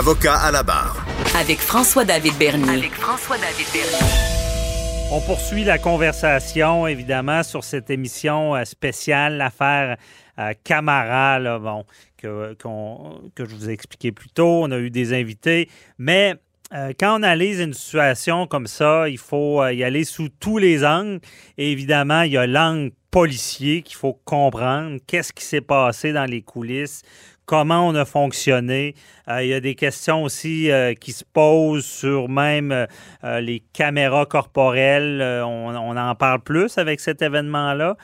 Avocat à la barre. Avec François-David Bernier. Avec François-David Bernier. On poursuit la conversation, évidemment, sur cette émission euh, spéciale, l'affaire euh, Camara, là, bon, que, que je vous ai expliqué plus tôt. On a eu des invités, mais euh, quand on analyse une situation comme ça, il faut y aller sous tous les angles. Et évidemment, il y a l'angle policier qu'il faut comprendre. Qu'est-ce qui s'est passé dans les coulisses? comment on a fonctionné. Euh, il y a des questions aussi euh, qui se posent sur même euh, les caméras corporelles. On, en parle plus avec cet événement-là.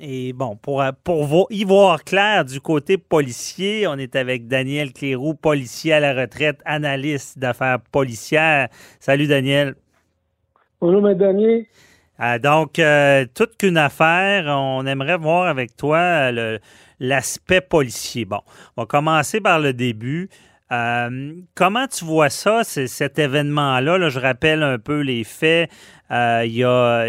et bon, pour, pour y voir clair du côté policier, on est avec Daniel Cléroux, policier à la retraite, analyste d'affaires policières. Salut Daniel. Bonjour, M. Daniel. donc, toute qu'une affaire, on aimerait voir avec toi le, l'aspect policier. Bon, on va commencer par le début. Euh, comment tu vois ça, cet événement-là? Là, je rappelle un peu les faits. Euh, il y a,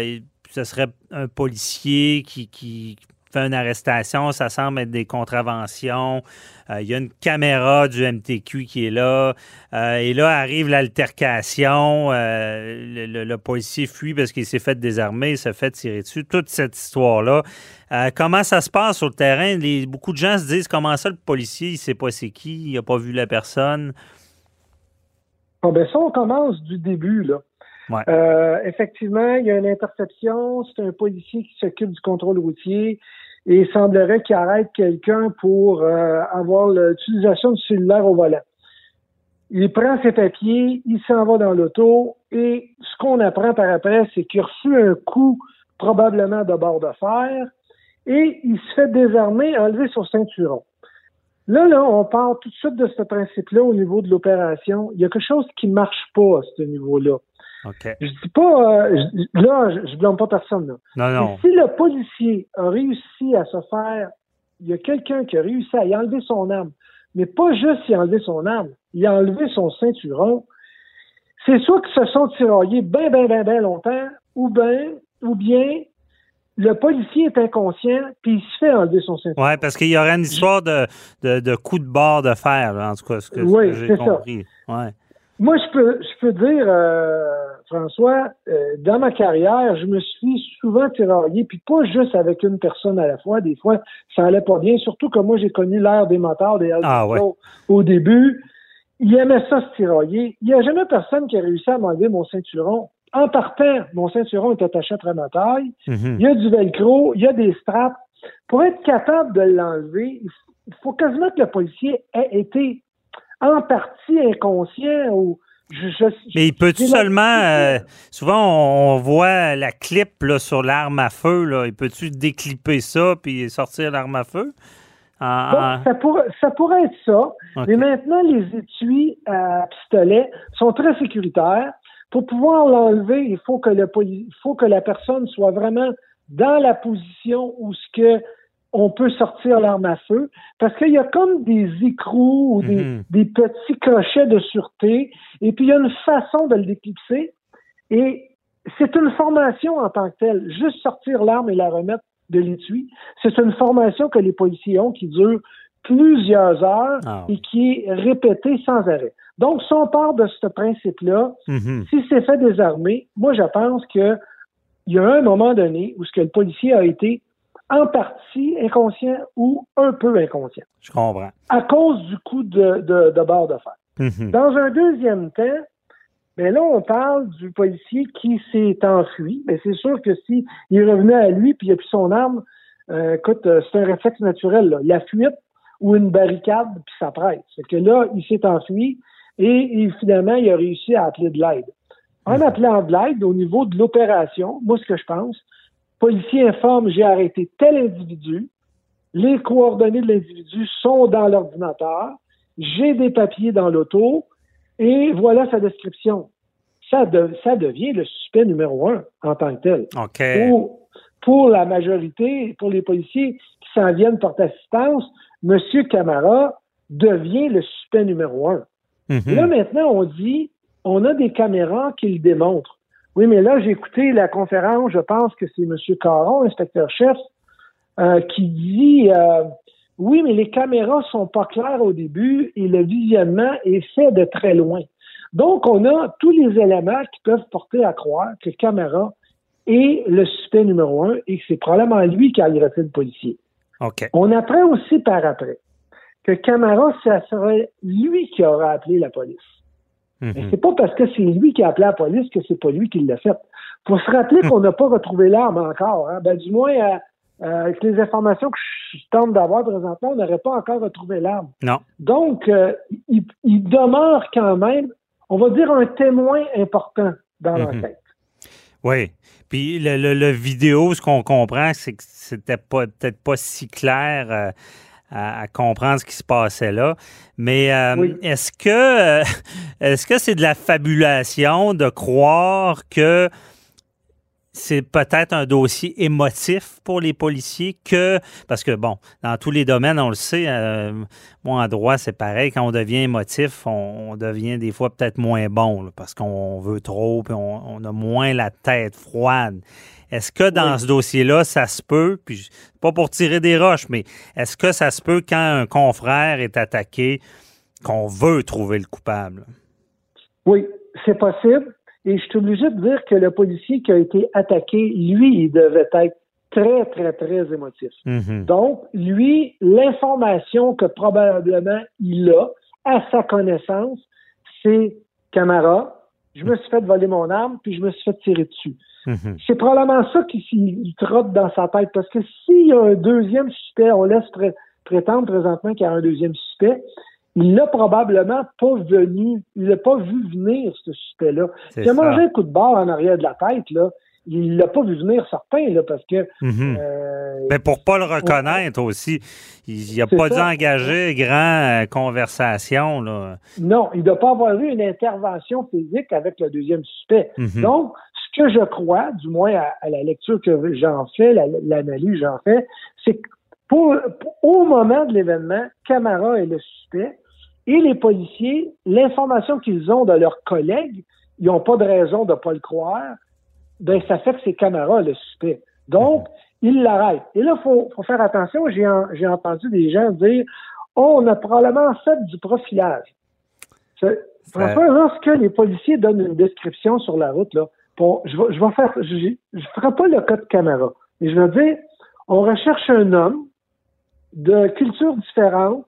ce serait un policier qui, qui une arrestation, ça semble être des contraventions. Euh, il y a une caméra du MTQ qui est là. Euh, et là arrive l'altercation. Euh, le, policier fuit parce qu'il s'est fait désarmer, il s'est fait tirer dessus. Toute cette histoire-là. comment ça se passe sur le terrain? beaucoup de gens se disent comment ça, le policier, il ne sait pas c'est qui, il n'a pas vu la personne? Ah, ben ça, on commence du début, là. effectivement, il y a une interception. C'est un policier qui s'occupe du contrôle routier et il semblerait qu'il arrête quelqu'un pour euh, avoir l'utilisation du cellulaire au volant. Il prend ses papiers, il s'en va dans l'auto et ce qu'on apprend par après, c'est qu'il a reçu un coup probablement de bord de fer et il se fait désarmer, enlever son ceinturon. Là, là, on parle tout de suite de ce principe-là au niveau de l'opération. Il y a quelque chose qui marche pas à ce niveau-là. Je dis pas, euh, là, je, ne blâme pas personne. Là. Non, non. si le policier a réussi à se faire, il y a quelqu'un qui a réussi à y enlever son arme, mais pas juste y enlever son arme, il a enlevé son ceinturon. C'est soit qu'ils se sont tiraillés bien, bien, bien, bien longtemps, ou bien, ou bien le policier est inconscient, puis il se fait enlever son ceinturon. Oui, parce qu'il y aurait une histoire de, de, de coup de barre de fer, en tout cas, ce que, oui, j'ai compris. Ouais. Moi, je peux, je peux dire, euh, François, euh, dans ma carrière, je me suis souvent tiraillé, puis pas juste avec une personne à la fois. Des fois, ça allait pas bien. Surtout que moi, j'ai connu l'ère des motards, des ah, au début. Il aimait ça se tirailler. Il n'y a jamais personne qui a réussi à m'enlever mon ceinturon. En partant, mon ceinturon est attaché à ma taille. Mhm. Il y a du velcro, il y a des straps. Pour être capable de l'enlever, il faut quasiment que le policier ait été en partie inconscient ou je, Mais il peut-tu seulement. Euh, souvent, on, voit la clip là, sur l'arme à feu. Là. Il peut-tu déclipper ça puis sortir l'arme à feu? ça, pourrait, ça pourrait être ça. Mais maintenant, les étuis à pistolet sont très sécuritaires. Pour pouvoir l'enlever, il faut que le il faut que la personne soit vraiment dans la position où ce que on peut sortir l'arme à feu parce qu'il y a comme des écrous ou mhm. des, petits crochets de sûreté et puis il y a une façon de le déclipser et c'est une formation en tant que telle. Juste sortir l'arme et la remettre de l'étui, c'est une formation que les policiers ont qui dure plusieurs heures ah et qui est répétée sans arrêt. Donc, si on part de ce principe-là, mhm. si c'est fait désarmer, moi, je pense que il y a un moment donné où ce que le policier a été en partie inconscient ou un peu inconscient. Je comprends. À cause du coup de, de, de barre de fer. Mhm. Dans un deuxième temps, mais ben là, on parle du policier qui s'est enfui. Mais ben, c'est sûr que si il revenait à lui puis il a plus son arme, euh, écoute, euh, c'est un réflexe naturel. Là. La fuite ou une barricade, puis ça presse. C'est que là, il s'est enfui et, finalement, il a réussi à appeler de l'aide. En mhm. appelant de l'aide, au niveau de l'opération, moi, ce que je pense, policier informe j'ai arrêté tel individu, les coordonnées de l'individu sont dans l'ordinateur, j'ai des papiers dans l'auto, et voilà sa description. Ça, ça devient le suspect numéro un en tant que tel. Pour, la majorité, pour les policiers qui s'en viennent porter assistance, M. Camara devient le suspect numéro un. Mm-hmm. Là, maintenant, on dit, on a des caméras qui le démontrent. Oui, mais là, j'ai écouté la conférence, je pense que c'est M. Caron, inspecteur-chef, euh, qui dit euh, oui, mais les caméras sont pas claires au début et le visionnement est fait de très loin. Donc, on a tous les éléments qui peuvent porter à croire que Camara est le suspect numéro un et que c'est probablement lui qui a agressé le policier. On apprend aussi par après que Camara, ça serait lui qui aurait appelé la police. Mm c'est pas parce que c'est lui qui a appelé la police que c'est pas lui qui l'a fait. Faut se rappeler qu'on n'a pas retrouvé l'arme encore. Hein. Ben, du moins, euh, euh, avec les informations que je tente d'avoir présentement, on n'aurait pas encore retrouvé l'arme. Non. Donc, euh, il, demeure quand même, on va dire, un témoin important dans mhm. l'enquête. Oui. Puis le, vidéo, ce qu'on comprend, c'est que c'était pas peut-être pas si clair. Euh, à, comprendre ce qui se passait là. Mais est-ce que est-ce que c'est de la fabulation de croire que c'est peut-être un dossier émotif pour les policiers que, parce que bon, dans tous les domaines, on le sait, euh, moi en droit, c'est pareil, quand on devient émotif, on, devient des fois peut-être moins bon, parce qu'on veut trop, puis on, a moins la tête froide. Est-ce que dans ce dossier-là, ça se peut, puis pas pour tirer des roches, mais est-ce que ça se peut quand un confrère est attaqué, qu'on veut trouver le coupable? Oui, c'est possible. Et je suis obligé de dire que le policier qui a été attaqué, lui, il devait être très, très, très émotif. Mhm. Donc, lui, l'information que probablement il a à sa connaissance, c'est Camara, je me suis fait voler mon arme, puis je me suis fait tirer dessus. Mhm. C'est probablement ça qui trotte dans sa tête, parce que s'il y a un deuxième suspect, on laisse prétendre présentement qu'il y a un deuxième suspect, il l'a probablement pas venu, il l'a pas vu venir, ce suspect-là. Il a mangé un coup de barre en arrière de la tête, là. Il l'a pas vu venir certain, là, parce que. Mhm. Euh, Mais pour pas le reconnaître aussi, il n'a pas dû engager grand euh, conversation, là. Non, il ne doit pas avoir eu une intervention physique avec le deuxième suspect. Mhm. Donc, ce que je crois, du moins à, la lecture que j'en fais, l'analyse que j'en fais, c'est que pour, au moment de l'événement, Camara est le suspect. Et les policiers, l'information qu'ils ont de leurs collègues, ils n'ont pas de raison de ne pas le croire, ben ça fait que c'est Camara le suspect. Donc, ils l'arrêtent. Et là, il faut, faire attention. J'ai entendu des gens dire oh, on a probablement fait du profilage. Lorsque les policiers donnent une description sur la route, là, je, vais, je vais faire, je ne ferai pas le cas de Camara, mais je vais dire, on recherche un homme de culture différente,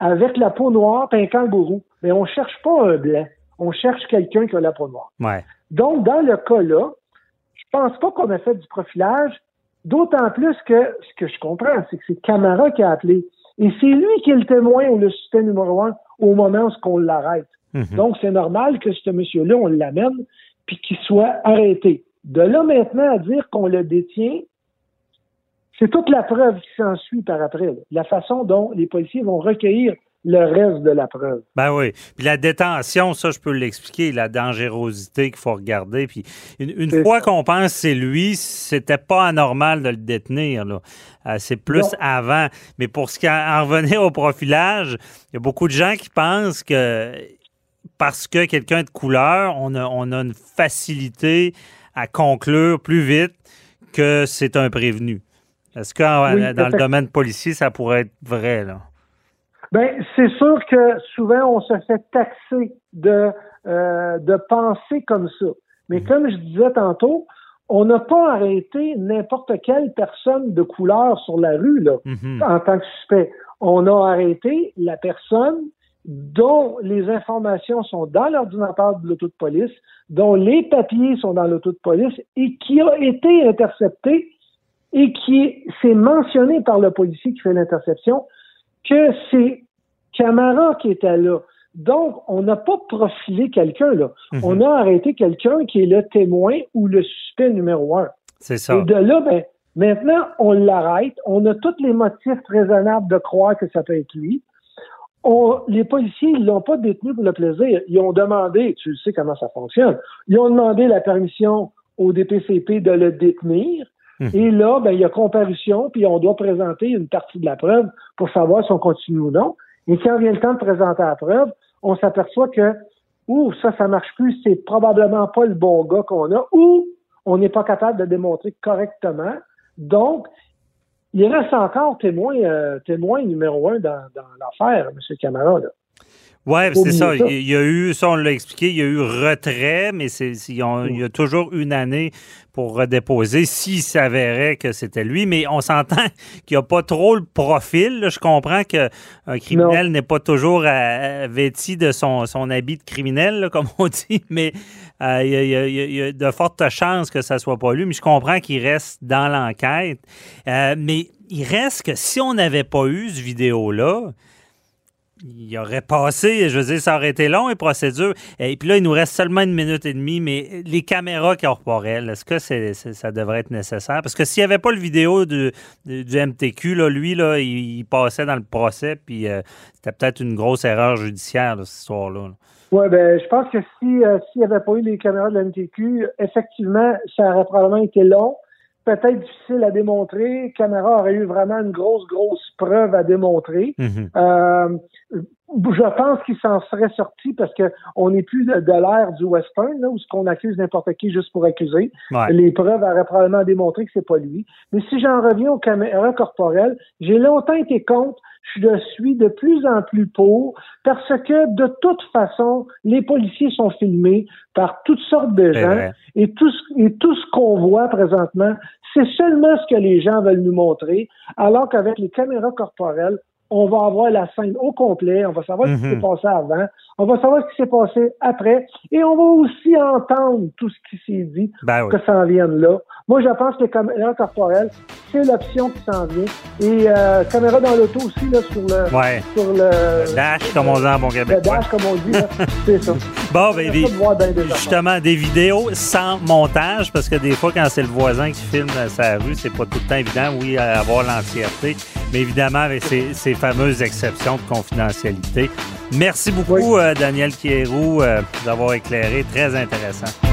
avec la peau noire et un kangourou. Mais on cherche pas un blanc. On cherche quelqu'un qui a la peau noire. Donc, dans le cas-là, je pense pas qu'on a fait du profilage, d'autant plus que ce que je comprends, c'est que c'est Camara qui a appelé. Et c'est lui qui est le témoin ou le suspect numéro un au moment où on l'arrête. Mhm. Donc, c'est normal que ce monsieur-là, on l'amène, puis qu'il soit arrêté. De là maintenant à dire qu'on le détient, c'est toute la preuve qui s'ensuit par après, la façon dont les policiers vont recueillir le reste de la preuve. Ben oui. Puis la détention, ça, je peux l'expliquer, la dangerosité qu'il faut regarder. Puis une, fois qu'on pense que c'est lui, c'était pas anormal de le détenir. Euh, c'est plus avant. Mais pour ce qui en revenir au profilage, il y a beaucoup de gens qui pensent que parce que quelqu'un est de couleur, on a, on a une facilité à conclure plus vite que c'est un prévenu. Est-ce que dans le domaine policier, ça pourrait être vrai, là? Bien, c'est sûr que souvent, on se fait taxer de, euh, de penser comme ça. Mais comme je disais tantôt, on n'a pas arrêté n'importe quelle personne de couleur sur la rue, là, mhm. en tant que suspect. On a arrêté la personne dont les informations sont dans l'ordinateur de l'auto de police, dont les papiers sont dans l'auto de police et qui a été intercepté et qui s'est mentionné par le policier qui fait l'interception que c'est Camara qui était là. Donc, on n'a pas profilé quelqu'un, là. Mhm. On a arrêté quelqu'un qui est le témoin ou le suspect numéro un. C'est ça. Et de là, ben, maintenant, on l'arrête. On a tous les motifs raisonnables de croire que ça peut être lui. les policiers, ils l'ont pas détenu pour le plaisir. Ils ont demandé, tu sais comment ça fonctionne, ils ont demandé la permission au DPCP de le détenir. Hum. Et là, ben, il y a comparution, puis on doit présenter une partie de la preuve pour savoir si on continue ou non. Et quand vient le temps de présenter la preuve, on s'aperçoit que, ou ça, ça marche plus, c'est probablement pas le bon gars qu'on a, ou on n'est pas capable de démontrer correctement. Donc, il reste encore témoin, euh, témoin numéro un dans, dans l'affaire, M. Camara. Là. Oui, c'est ça. Il y a eu, ça on l'a expliqué, il y a eu retrait, mais c'est, il y a toujours une année pour redéposer s'il s'avérait que c'était lui. Mais on s'entend qu'il n'y a pas trop le profil. Je comprends qu'un criminel n'est pas toujours vêti de son, son, habit de criminel, comme on dit, mais euh, il, y a, de fortes chances que ça ne soit pas lui. Mais je comprends qu'il reste dans l'enquête. Euh, mais il reste que si on n'avait pas eu ce vidéo-là, il aurait passé, je veux dire, ça aurait été long, les procédures. Et puis là, il nous reste seulement une minute et demie, mais les caméras corporelles, est-ce que ça devrait être nécessaire? Parce que s'il n'y avait pas le vidéo du, du, MTQ, là, lui, là, il, passait dans le procès, puis euh, c'était peut-être une grosse erreur judiciaire, cette histoire-là. Oui, ben, je pense que si euh, s'il n'y avait pas eu les caméras de l'MTQ, effectivement, ça aurait probablement été long peut-être difficile à démontrer. Camara aurait eu vraiment une grosse, grosse preuve à démontrer. Mhm. euh, je pense qu'il s'en serait sorti parce que on n'est plus de, l'ère du western, là, où ce qu'on accuse n'importe qui juste pour accuser. Les preuves auraient probablement démontré que c'est pas lui. Mais si j'en reviens aux caméras corporelles, j'ai longtemps été contre je suis de plus en plus pour parce que de toute façon, les policiers sont filmés par toutes sortes de gens et tout, et tout ce qu'on voit présentement, c'est seulement ce que les gens veulent nous montrer, alors qu'avec les caméras corporelles, on va avoir la scène au complet, on va savoir ce qui s'est mhm. passé avant, on va savoir ce qui s'est passé après, et on va aussi entendre tout ce qui s'est dit, ben que ça en vienne là. Moi, je pense que les caméras corporelles, c'est l'option qui s'en vient. Et euh, caméra dans l'auto aussi, là, sur le, sur le, dash, comme on dit en bon Québec. Le dash, comme on dit, c'est ça. Bon, ben, justement, des vidéos sans montage, parce que des fois, quand c'est le voisin qui filme sa rue, c'est pas tout le temps évident, oui, à avoir l'entièreté, mais évidemment, avec ces, ces fameuses exceptions de confidentialité. Merci beaucoup, euh, Daniel Kierou, euh, d'avoir éclairé. Très intéressant.